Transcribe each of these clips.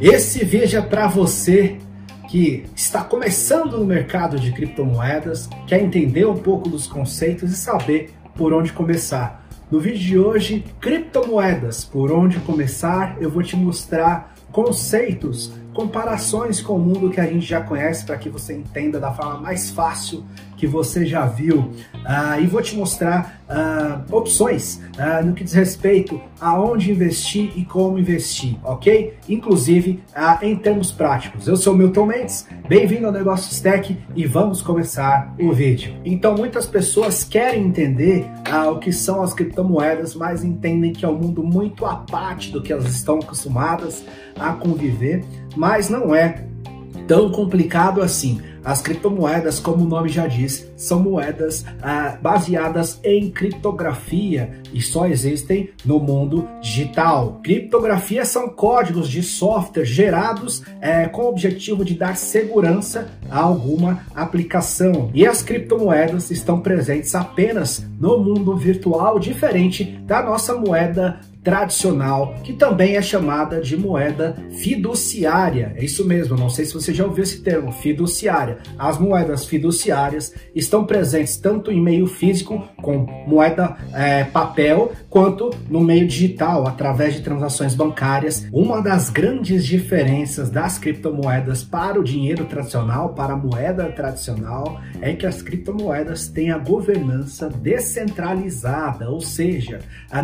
Esse vídeo é para você que está começando no mercado de criptomoedas, quer entender um pouco dos conceitos e saber por onde começar. No vídeo de hoje, criptomoedas, por onde começar, eu vou te mostrar conceitos, comparações com o mundo que a gente já conhece para que você entenda da forma mais fácil que você já viu. Uh, e vou te mostrar uh, opções uh, no que diz respeito a onde investir e como investir, ok? Inclusive em termos práticos. Eu sou Milton Mendes, bem-vindo ao Negócios Tech e vamos começar o vídeo. Então, muitas pessoas querem entender o que são as criptomoedas, mas entendem que é um mundo muito à parte do que elas estão acostumadas a conviver, mas não é tão complicado assim. As criptomoedas, como o nome já diz, são moedas ah, baseadas em criptografia e só existem no mundo digital. Criptografia são códigos de software gerados eh, com o objetivo de dar segurança a alguma aplicação. E as criptomoedas estão presentes apenas no mundo virtual, diferente da nossa moeda tradicional, que também é chamada de moeda fiduciária. É isso mesmo, não sei se você já ouviu esse termo, fiduciária. As moedas fiduciárias estão presentes tanto em meio físico, com moeda é, papel, quanto no meio digital, através de transações bancárias. Uma das grandes diferenças das criptomoedas para o dinheiro tradicional, para a moeda tradicional, é que as criptomoedas têm a governança descentralizada, ou seja,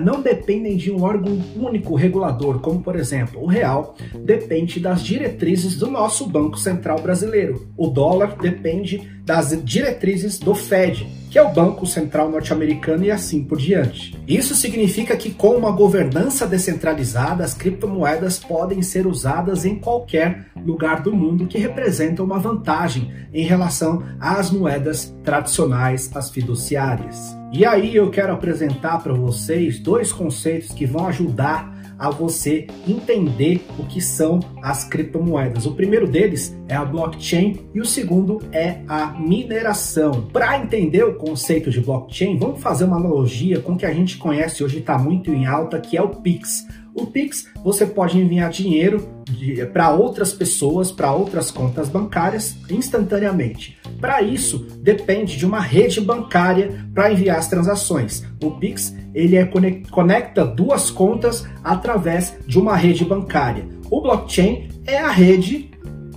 não dependem de um órgão único regulador, como por exemplo o real, depende das diretrizes do nosso Banco Central Brasileiro. O dólar depende das diretrizes do Fed, que é o Banco Central Norte-Americano e assim por diante. Isso significa que com uma governança descentralizada, as criptomoedas podem ser usadas em qualquer lugar do mundo, que representa uma vantagem em relação às moedas tradicionais, as fiduciárias. E aí eu quero apresentar para vocês dois conceitos que vão ajudar a você entender o que são as criptomoedas. O primeiro deles é a blockchain e o segundo é a mineração. Para entender o conceito de blockchain, vamos fazer uma analogia com o que a gente conhece hoje está muito em alta, que é o Pix. O Pix, você pode enviar dinheiro para outras pessoas, para outras contas bancárias instantaneamente. Para isso, depende de uma rede bancária para enviar as transações. O Pix ele é conecta duas contas através de uma rede bancária. O blockchain é a rede,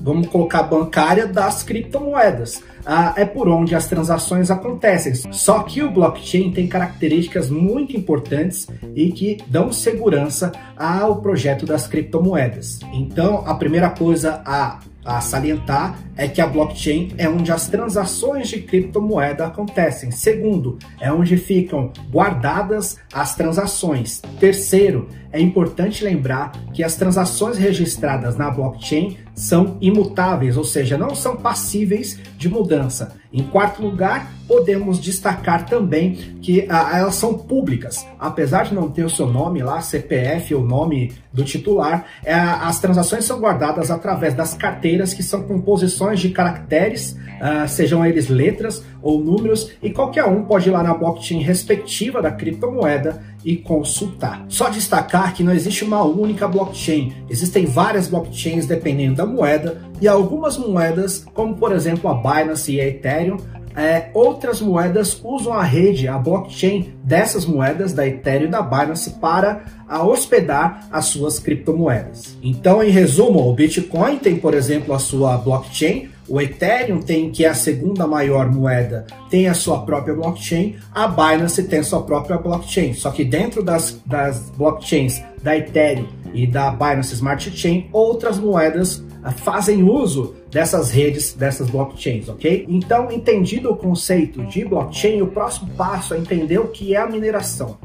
vamos colocar bancária das criptomoedas. Ah, é por onde as transações acontecem. Só que o blockchain tem características muito importantes e que dão segurança ao projeto das criptomoedas. Então, a primeira coisa a a salientar é que a blockchain é onde as transações de criptomoeda acontecem. Segundo, é onde ficam guardadas as transações. Terceiro, é importante lembrar que as transações registradas na blockchain são imutáveis, ou seja, não são passíveis de mudança. Em quarto lugar, podemos destacar também que ah, elas são públicas. Apesar de não ter o seu nome lá, CPF ou nome do titular, é, as transações são guardadas através das carteiras que são composições de caracteres, ah, sejam eles letras ou números, e qualquer um pode ir lá na blockchain respectiva da criptomoeda e consultar. Só destacar que não existe uma única blockchain, existem várias blockchains dependendo da moeda, e algumas moedas, como por exemplo a Binance e a Ethereum, é, outras moedas usam a rede, a blockchain dessas moedas, da Ethereum e da Binance, para a hospedar as suas criptomoedas. Então, em resumo, o Bitcoin tem, por exemplo, a sua blockchain, o Ethereum tem, que é a segunda maior moeda, tem a sua própria blockchain, a Binance tem a sua própria blockchain. Só que dentro das, das blockchains da Ethereum e da Binance Smart Chain, outras moedas fazem uso dessas redes, dessas blockchains, ok? Então, entendido o conceito de blockchain, o próximo passo é entender o que é a mineração.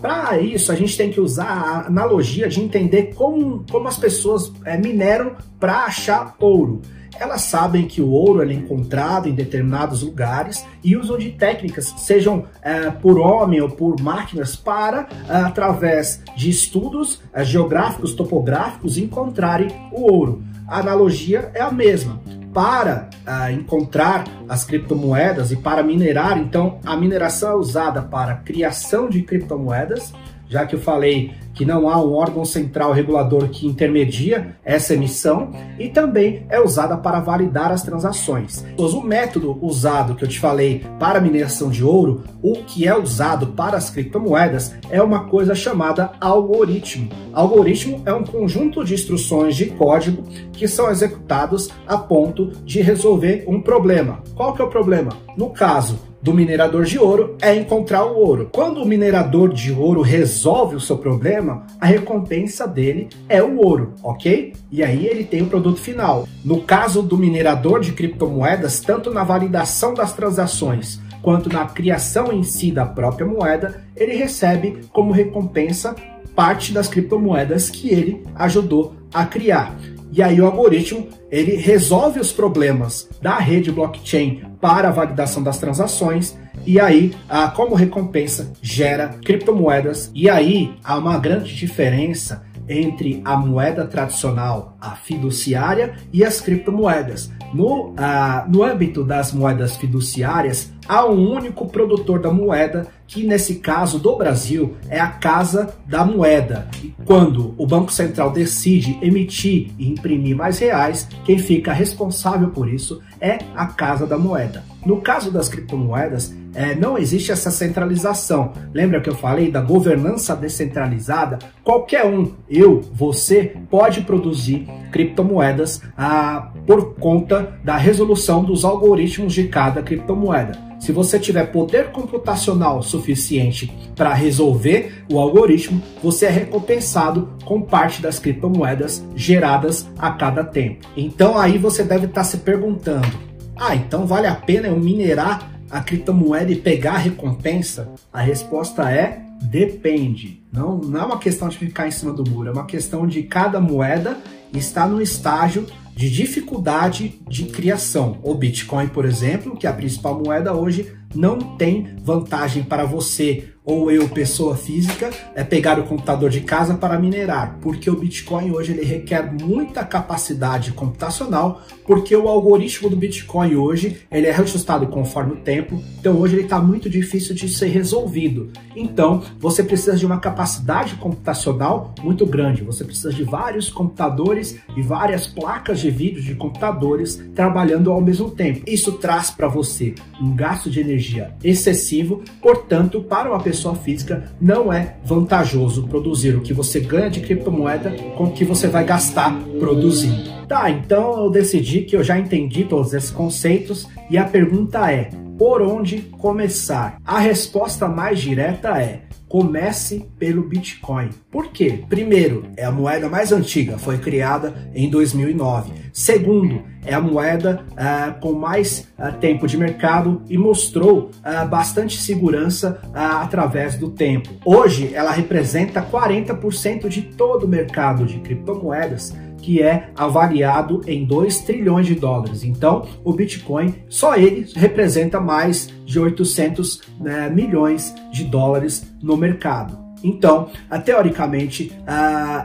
Para isso, a gente tem que usar a analogia de entender como, como as pessoas é, mineram para achar ouro elas sabem que o ouro é encontrado em determinados lugares e usam de técnicas, sejam é, por homem ou por máquinas, para, é, através de estudos é, geográficos, topográficos, encontrarem o ouro a analogia é a mesma. Para uh, encontrar as criptomoedas e para minerar, então a mineração é usada para criação de criptomoedas, já que eu falei que não há um órgão central regulador que intermedia essa emissão e também é usada para validar as transações. O método usado que eu te falei para mineração de ouro, o que é usado para as criptomoedas é uma coisa chamada algoritmo. Algoritmo é um conjunto de instruções de código que são executados a ponto de resolver um problema. Qual que é o problema? No caso, do minerador de ouro é encontrar o ouro. Quando o minerador de ouro resolve o seu problema, a recompensa dele é o ouro, ok? E aí ele tem o produto final. No caso do minerador de criptomoedas, tanto na validação das transações quanto na criação em si da própria moeda, ele recebe como recompensa parte das criptomoedas que ele ajudou a criar. E aí o algoritmo ele resolve os problemas da rede blockchain para a validação das transações e aí, como recompensa, gera criptomoedas. E aí há uma grande diferença entre a moeda tradicional, a fiduciária, e as criptomoedas. No, uh, no âmbito das moedas fiduciárias, há um único produtor da moeda, que nesse caso do Brasil é a Casa da Moeda. E quando o Banco Central decide emitir e imprimir mais reais, quem fica responsável por isso é a Casa da Moeda. No caso das criptomoedas, é, não existe essa centralização. Lembra que eu falei da governança descentralizada? Qualquer um, eu, você, pode produzir criptomoedas ah, por conta da resolução dos algoritmos de cada criptomoeda. Se você tiver poder computacional suficiente para resolver o algoritmo, você é recompensado com parte das criptomoedas geradas a cada tempo. Então aí você deve estar tá se perguntando: ah, então vale a pena eu minerar a criptomoeda e pegar a recompensa? A resposta é depende. Não, não é uma questão de ficar em cima do muro, é uma questão de cada moeda estar no estágio de dificuldade de criação. O Bitcoin, por exemplo, que é a principal moeda hoje, não tem vantagem para você ou eu, pessoa física, é pegar o computador de casa para minerar, porque o Bitcoin hoje ele requer muita capacidade computacional, porque o algoritmo do Bitcoin hoje ele é reajustado conforme o tempo, então hoje ele está muito difícil de ser resolvido. Então você precisa de uma capacidade computacional muito grande, você precisa de vários computadores e várias placas de vídeo de computadores trabalhando ao mesmo tempo. Isso traz para você um gasto de energia excessivo, portanto, para uma pessoa pessoa física, não é vantajoso produzir o que você ganha de criptomoeda com o que você vai gastar produzindo. Tá, então eu decidi que eu já entendi todos esses conceitos e a pergunta é: por onde começar? A resposta mais direta é: comece pelo Bitcoin. Por quê? Primeiro, é a moeda mais antiga, foi criada em 2009. Segundo, é a moeda uh, com mais uh, tempo de mercado e mostrou uh, bastante segurança através do tempo. Hoje, ela representa 40% de todo o mercado de criptomoedas que é avaliado em 2 trilhões de dólares. Então, o Bitcoin, só ele representa mais de 800 né, milhões de dólares no mercado. Então, teoricamente,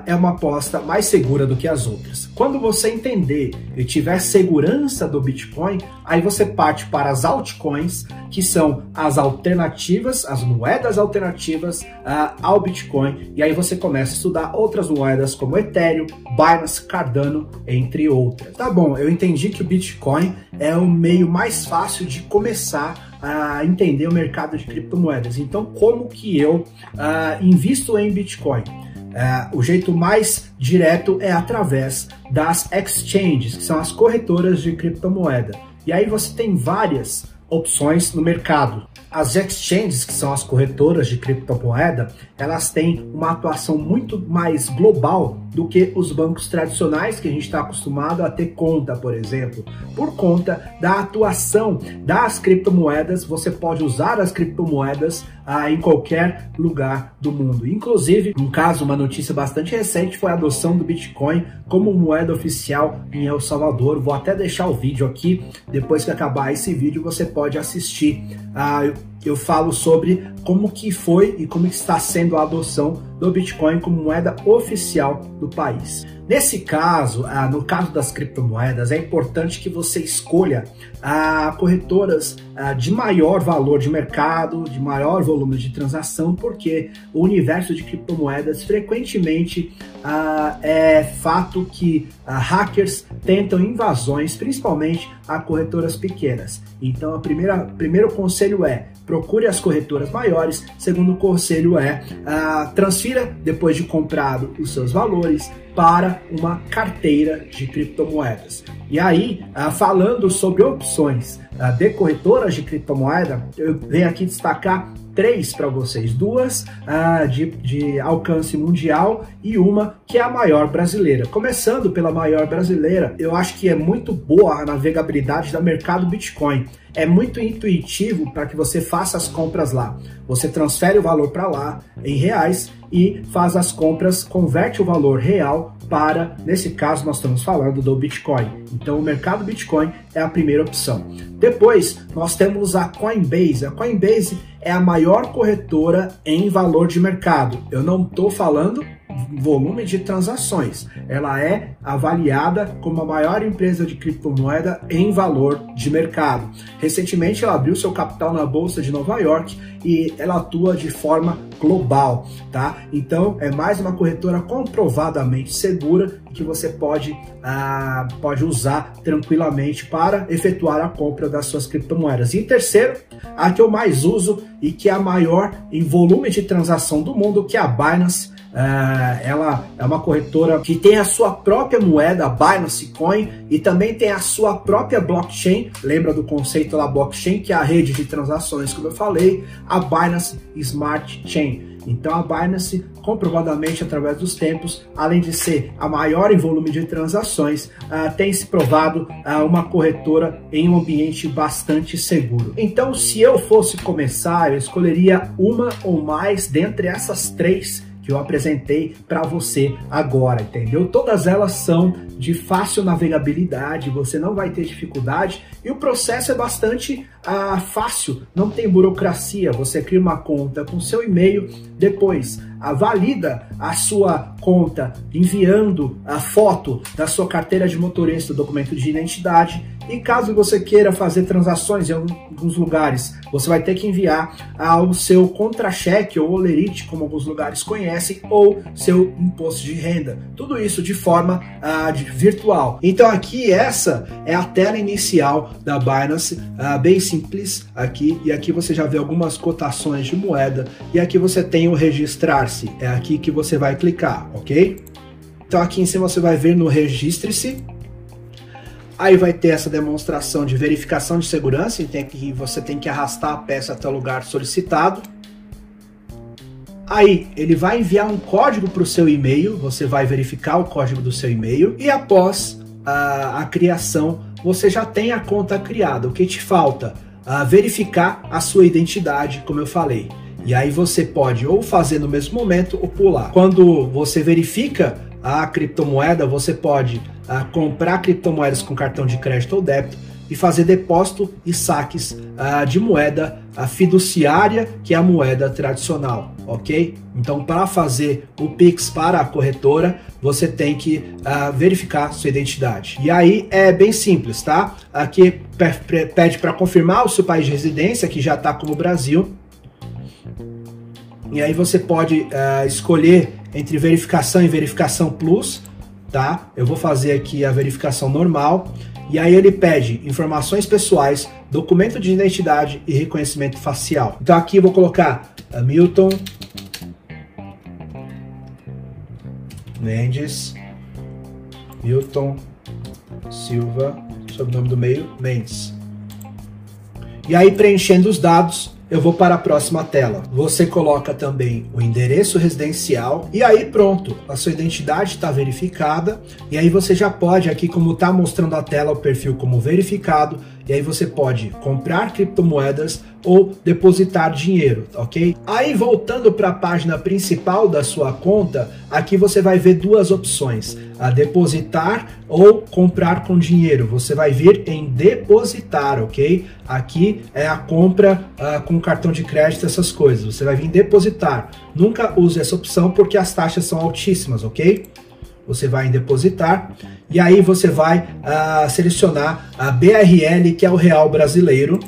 é uma aposta mais segura do que as outras. Quando você entender e tiver segurança do Bitcoin, aí você parte para as altcoins, que são as alternativas, as moedas alternativas ao Bitcoin, e aí você começa a estudar outras moedas como Ethereum, Binance, Cardano, entre outras. Tá bom, eu entendi que o Bitcoin é o meio mais fácil de começar a entender o mercado de criptomoedas. Então, como que eu uh, invisto em Bitcoin? Uh, o jeito mais direto é através das exchanges, que são as corretoras de criptomoeda. E aí você tem várias opções no mercado. As exchanges, que são as corretoras de criptomoeda, elas têm uma atuação muito mais global do que os bancos tradicionais que a gente está acostumado a ter conta, por exemplo. Por conta da atuação das criptomoedas, você pode usar as criptomoedas ah, em qualquer lugar do mundo. Inclusive, um caso, uma notícia bastante recente foi a adoção do Bitcoin como moeda oficial em El Salvador. Vou até deixar o vídeo aqui. Depois que acabar esse vídeo, você pode assistir. Ah, eu falo sobre como que foi e como está sendo a adoção do Bitcoin como moeda oficial do país. Nesse caso, ah, no caso das criptomoedas, é importante que você escolha ah, corretoras ah, de maior valor de mercado, de maior volume de transação, porque o universo de criptomoedas frequentemente é fato que hackers tentam invasões, principalmente a corretoras pequenas. Então, o primeiro conselho é procure as corretoras maiores. Segundo conselho é transfira depois de comprado os seus valores para uma carteira de criptomoedas. E aí, ah, falando sobre opções ah, de corretoras de criptomoeda, eu venho aqui destacar três para vocês: duas ah, de, de alcance mundial e uma que é a maior brasileira. Começando pela maior brasileira, eu acho que é muito boa a navegabilidade da mercado Bitcoin. É muito intuitivo para que você faça as compras lá. Você transfere o valor para lá em reais e faz as compras, converte o valor real para, nesse caso, nós estamos falando do Bitcoin. Então, o mercado Bitcoin é a primeira opção. Depois, nós temos a Coinbase. A Coinbase é a maior corretora em valor de mercado. Eu não estou falando volume de transações. Ela é avaliada como a maior empresa de criptomoeda em valor de mercado. Recentemente, ela abriu seu capital na bolsa de Nova York e ela atua de forma global, tá? Então, é mais uma corretora comprovadamente segura que você pode, ah, pode usar tranquilamente para efetuar a compra das suas criptomoedas. E terceiro, a que eu mais uso e que é a maior em volume de transação do mundo, que é a Binance ela é uma corretora que tem a sua própria moeda, a Binance Coin, e também tem a sua própria blockchain. Lembra do conceito da blockchain, que é a rede de transações, como eu falei, a Binance Smart Chain. Então a Binance, comprovadamente através dos tempos, além de ser a maior em volume de transações, uh, tem se provado uh, uma corretora em um ambiente bastante seguro. Então, se eu fosse começar, eu escolheria uma ou mais dentre essas três que eu apresentei para você agora, entendeu? Todas elas são de fácil navegabilidade, você não vai ter dificuldade e o processo é bastante ah, fácil, não tem burocracia. Você cria uma conta com seu e-mail, depois ah, valida a sua conta enviando a foto da sua carteira de motorista, documento de identidade e caso você queira fazer transações em alguns lugares, você vai ter que enviar ao seu contra-cheque ou olerite, como alguns lugares conhecem, ou seu imposto de renda. Tudo isso de forma uh, de, virtual. Então aqui essa é a tela inicial da Binance, uh, bem simples aqui. E aqui você já vê algumas cotações de moeda. E aqui você tem o registrar-se. É aqui que você vai clicar, ok? Então aqui em cima você vai ver no registre-se Aí vai ter essa demonstração de verificação de segurança, em que você tem que arrastar a peça até o lugar solicitado. Aí ele vai enviar um código para o seu e-mail, você vai verificar o código do seu e-mail e após a, a criação você já tem a conta criada. O que te falta? Uh, verificar a sua identidade, como eu falei. E aí você pode ou fazer no mesmo momento ou pular. Quando você verifica a criptomoeda, você pode uh, comprar criptomoedas com cartão de crédito ou débito e fazer depósito e saques uh, de moeda uh, fiduciária, que é a moeda tradicional, ok? Então, para fazer o Pix para a corretora, você tem que verificar sua identidade. E aí é bem simples, tá? Aqui pede para confirmar o seu país de residência, que já está como Brasil. E aí você pode escolher entre verificação e verificação plus, tá? Eu vou fazer aqui a verificação normal e aí ele pede informações pessoais, documento de identidade e reconhecimento facial. Então aqui eu vou colocar Milton Mendes Milton Silva, sobrenome do meio, Mendes. E aí preenchendo os dados, eu vou para a próxima tela. Você coloca também o endereço residencial e aí pronto, a sua identidade está verificada e aí você já pode aqui como está mostrando a tela o perfil como verificado e aí você pode comprar criptomoedas ou depositar dinheiro, ok? Aí voltando para a página principal da sua conta, aqui você vai ver duas opções: a depositar ou comprar com dinheiro. Você vai vir em depositar, ok? Aqui é a compra uh, com cartão de crédito, essas coisas. Você vai vir depositar. Nunca use essa opção porque as taxas são altíssimas, ok? Você vai em depositar e aí você vai uh, selecionar a BRL, que é o real brasileiro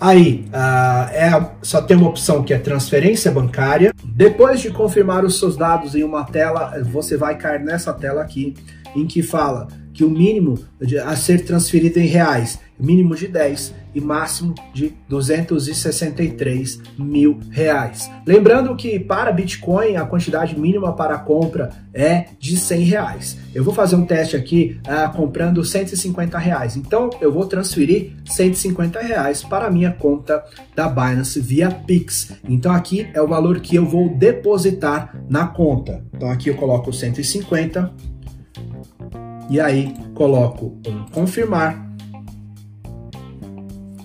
Aí, uh, é, só tem uma opção que é transferência bancária. Depois de confirmar os seus dados em uma tela, você vai cair nessa tela aqui, em que fala que o mínimo a ser transferido em reais, mínimo de 10 e máximo de 263 mil reais. Lembrando que para Bitcoin a quantidade mínima para compra é de 100 reais. Eu vou fazer um teste aqui uh, comprando 150 reais. Então eu vou transferir 150 reais para minha conta da Binance via Pix. Então aqui é o valor que eu vou depositar na conta. Então aqui eu coloco 150 e aí coloco um confirmar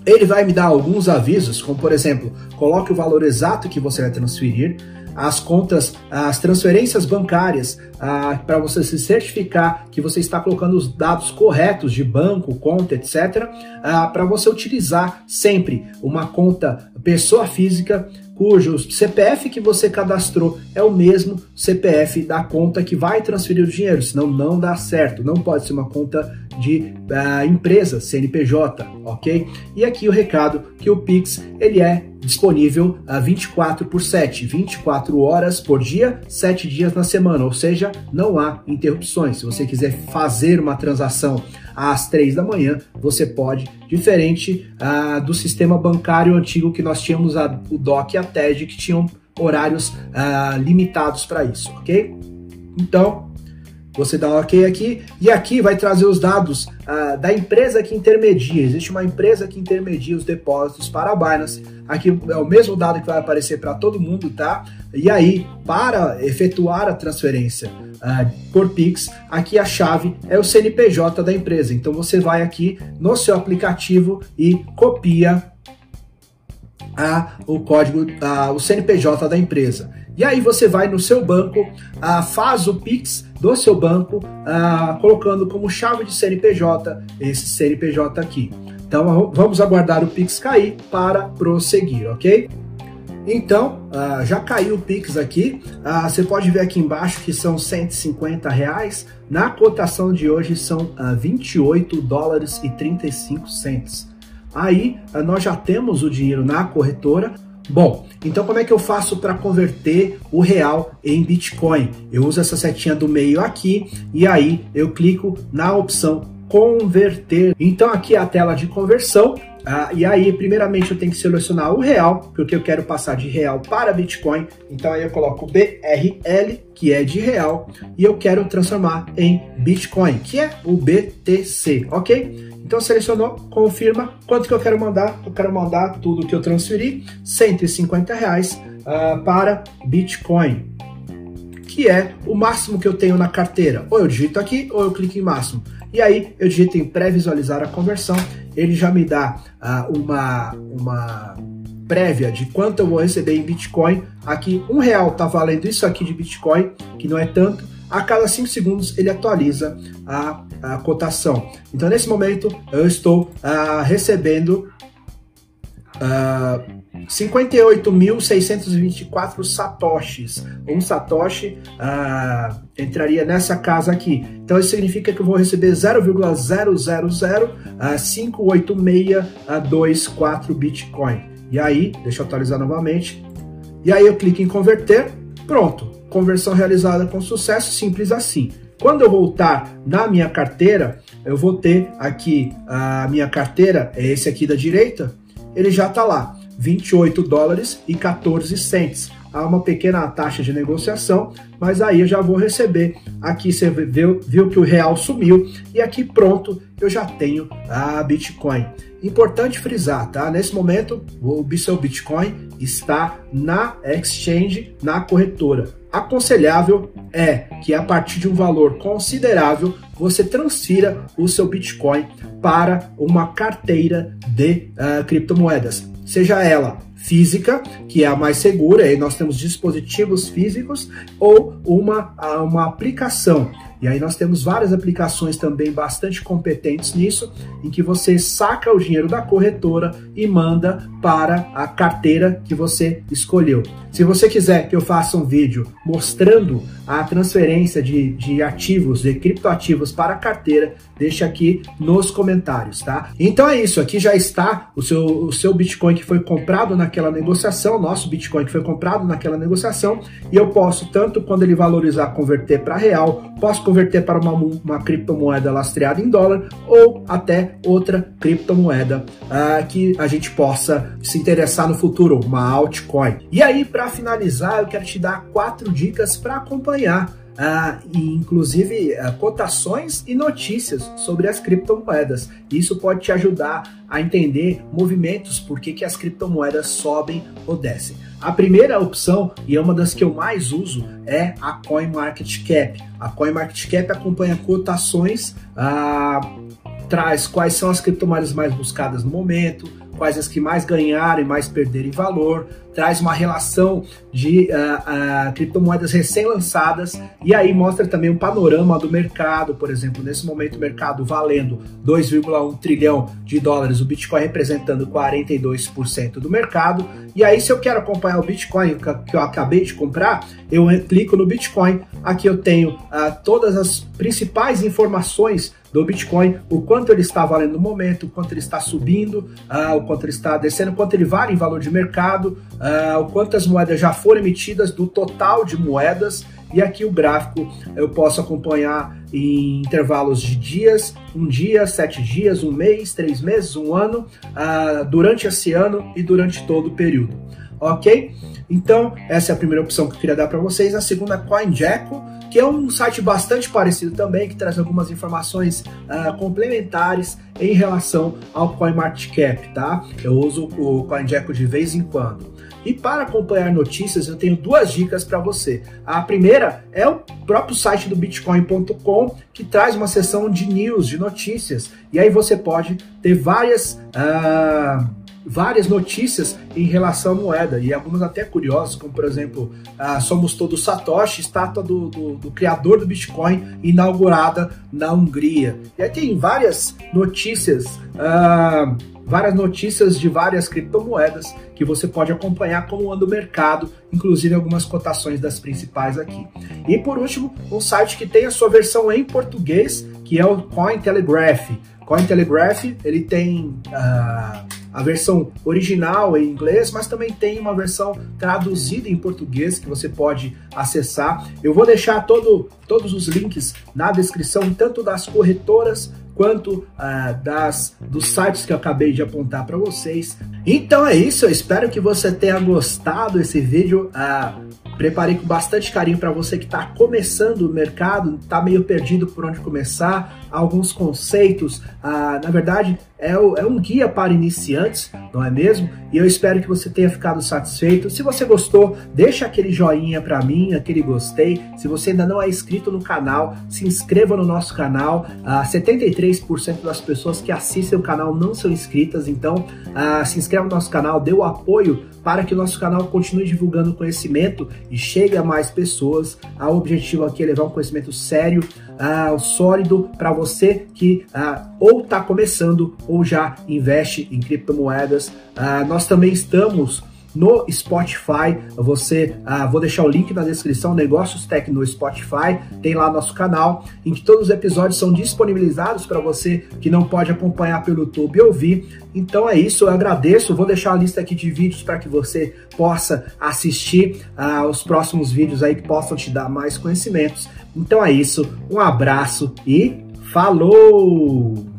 ele vai me dar alguns avisos, como por exemplo, coloque o valor exato que você vai transferir, as contas, as transferências bancárias, ah, para você se certificar que você está colocando os dados corretos de banco, conta, etc., ah, para você utilizar sempre uma conta pessoa física cujo CPF que você cadastrou é o mesmo CPF da conta que vai transferir o dinheiro, senão não dá certo. Não pode ser uma conta de uh, empresa, CNPJ, ok? E aqui o recado que o Pix ele é disponível a 24 por 7, 24 horas por dia, 7 dias na semana, ou seja, não há interrupções. Se você quiser fazer uma transação às 3 da manhã, você pode, diferente uh, do sistema bancário antigo que nós tínhamos a, o DOC e a TED, que tinham horários limitados para isso, ok? Então, você dá um OK aqui e aqui vai trazer os dados uh, da empresa que intermedia. Existe uma empresa que intermedia os depósitos para a Binance. Aqui é o mesmo dado que vai aparecer para todo mundo, tá? E aí, para efetuar a transferência uh, por Pix, aqui a chave é o CNPJ da empresa. Então você vai aqui no seu aplicativo e copia a, o código, a, o CNPJ da empresa. E aí você vai no seu banco, faz o Pix do seu banco, a, colocando como chave de CNPJ esse CNPJ aqui. Então vamos aguardar o Pix cair para prosseguir, ok? Então, uh, já caiu o Pix aqui. Uh, você pode ver aqui embaixo que são 150 reais. Na cotação de hoje são uh, 28 dólares e 35 centos. Aí nós já temos o dinheiro na corretora. Bom, então como é que eu faço para converter o real em Bitcoin? Eu uso essa setinha do meio aqui e aí eu clico na opção converter. Então aqui é a tela de conversão. Ah, e aí, primeiramente, eu tenho que selecionar o real, porque eu quero passar de real para Bitcoin. Então aí eu coloco BRL, que é de real, e eu quero transformar em Bitcoin, que é o BTC, ok? Então selecionou, confirma quanto que eu quero mandar. Eu quero mandar tudo que eu transferi, 150 reais uh, para Bitcoin, que é o máximo que eu tenho na carteira. Ou eu digito aqui ou eu clico em máximo. E aí eu digito em pré-visualizar a conversão, ele já me dá uh, uma, uma prévia de quanto eu vou receber em Bitcoin. Aqui um real está valendo isso aqui de Bitcoin, que não é tanto. A cada 5 segundos ele atualiza a a cotação. Então, nesse momento, eu estou uh, recebendo uh, 58.624 satoshis. Um satoshi uh, entraria nessa casa aqui. Então, isso significa que eu vou receber 0,000586224 Bitcoin. E aí, deixa eu atualizar novamente. E aí eu clico em converter. Pronto. Conversão realizada com sucesso, simples assim. Quando eu voltar na minha carteira, eu vou ter aqui a minha carteira, é esse aqui da direita, ele já está lá, 28 dólares e 14 cents. Há uma pequena taxa de negociação, mas aí eu já vou receber. Aqui você viu, viu que o real sumiu e aqui pronto eu já tenho a Bitcoin. Importante frisar, tá? Nesse momento, o seu Bitcoin está na exchange, na corretora. Aconselhável é que a partir de um valor considerável você transfira o seu Bitcoin para uma carteira de uh, criptomoedas, seja ela física, que é a mais segura, aí nós temos dispositivos físicos, ou uma, uma aplicação. E aí nós temos várias aplicações também bastante competentes nisso, em que você saca o dinheiro da corretora e manda para a carteira que você escolheu. Se você quiser que eu faça um vídeo mostrando a transferência de, de ativos, de criptoativos para a carteira, deixa aqui nos comentários, tá? Então é isso, aqui já está o seu, o seu Bitcoin que foi comprado naquela negociação, nosso Bitcoin que foi comprado naquela negociação, e eu posso, tanto quando ele valorizar, converter para real, posso converter para uma, uma criptomoeda lastreada em dólar, ou até outra criptomoeda uh, que a gente possa se interessar no futuro, uma altcoin. E aí, para finalizar, eu quero te dar quatro dicas para acompanhar ah, inclusive ah, cotações e notícias sobre as criptomoedas. Isso pode te ajudar a entender movimentos, por que as criptomoedas sobem ou descem. A primeira opção, e é uma das que eu mais uso, é a CoinMarketCap. A CoinMarketCap acompanha cotações, ah, traz quais são as criptomoedas mais buscadas no momento, quais as que mais ganharam e mais perderem valor, traz uma relação de uh, uh, criptomoedas recém-lançadas e aí mostra também um panorama do mercado, por exemplo, nesse momento o mercado valendo 2,1 trilhão de dólares, o Bitcoin representando 42% do mercado. E aí, se eu quero acompanhar o Bitcoin que eu acabei de comprar, eu clico no Bitcoin. Aqui eu tenho uh, todas as principais informações do Bitcoin, o quanto ele está valendo no momento, o quanto ele está subindo, uh, o quanto ele está descendo, o quanto ele vale em valor de mercado, uh, o quantas moedas já foram emitidas, do total de moedas. E aqui o gráfico eu posso acompanhar em intervalos de dias, um dia, sete dias, um mês, três meses, um ano, uh, durante esse ano e durante todo o período. Ok? Então, essa é a primeira opção que eu queria dar para vocês. A segunda, CoinJecko que é um site bastante parecido também, que traz algumas informações uh, complementares em relação ao CoinMarketCap, tá? Eu uso o CoinJecko de vez em quando. E para acompanhar notícias, eu tenho duas dicas para você. A primeira é o próprio site do Bitcoin.com, que traz uma seção de news, de notícias. E aí você pode ter várias. Uh várias notícias em relação à moeda, e algumas até curiosas, como por exemplo, ah, Somos Todos Satoshi, estátua do, do, do, criador do Bitcoin, inaugurada na Hungria. E aí tem várias notícias, ah, várias notícias de várias criptomoedas que você pode acompanhar como anda o mercado, inclusive algumas cotações das principais aqui. E por último, um site que tem a sua versão em português, que é o Cointelegraph. Cointelegraph, ele tem... Ah, a versão original em inglês, mas também tem uma versão traduzida em português que você pode acessar. Eu vou deixar todo, todos os links na descrição, tanto das corretoras quanto uh, das dos sites que eu acabei de apontar para vocês. Então é isso, eu espero que você tenha gostado desse vídeo. Uh, preparei com bastante carinho para você que está começando o mercado, está meio perdido por onde começar, alguns conceitos. Uh, na verdade, é, o, é um guia para iniciantes, não é mesmo? E eu espero que você tenha ficado satisfeito. Se você gostou, deixa aquele joinha para mim, aquele gostei. Se você ainda não é inscrito no canal, se inscreva no nosso canal. Uh, 73% das pessoas que assistem o canal não são inscritas, então uh, se inscreva no nosso canal, dê o apoio para que o nosso canal continue divulgando conhecimento e chegue a mais pessoas. O objetivo aqui é levar um conhecimento sério, uh, sólido para você que uh, ou está começando ou já investe em criptomoedas. Uh, nós também estamos no Spotify. Você, ah, vou deixar o link na descrição, Negócios Tech no Spotify, tem lá nosso canal, em que todos os episódios são disponibilizados para você que não pode acompanhar pelo YouTube e ouvir. Então é isso, eu agradeço. Vou deixar a lista aqui de vídeos para que você possa assistir ah, os próximos vídeos aí que possam te dar mais conhecimentos. Então é isso, um abraço e falou!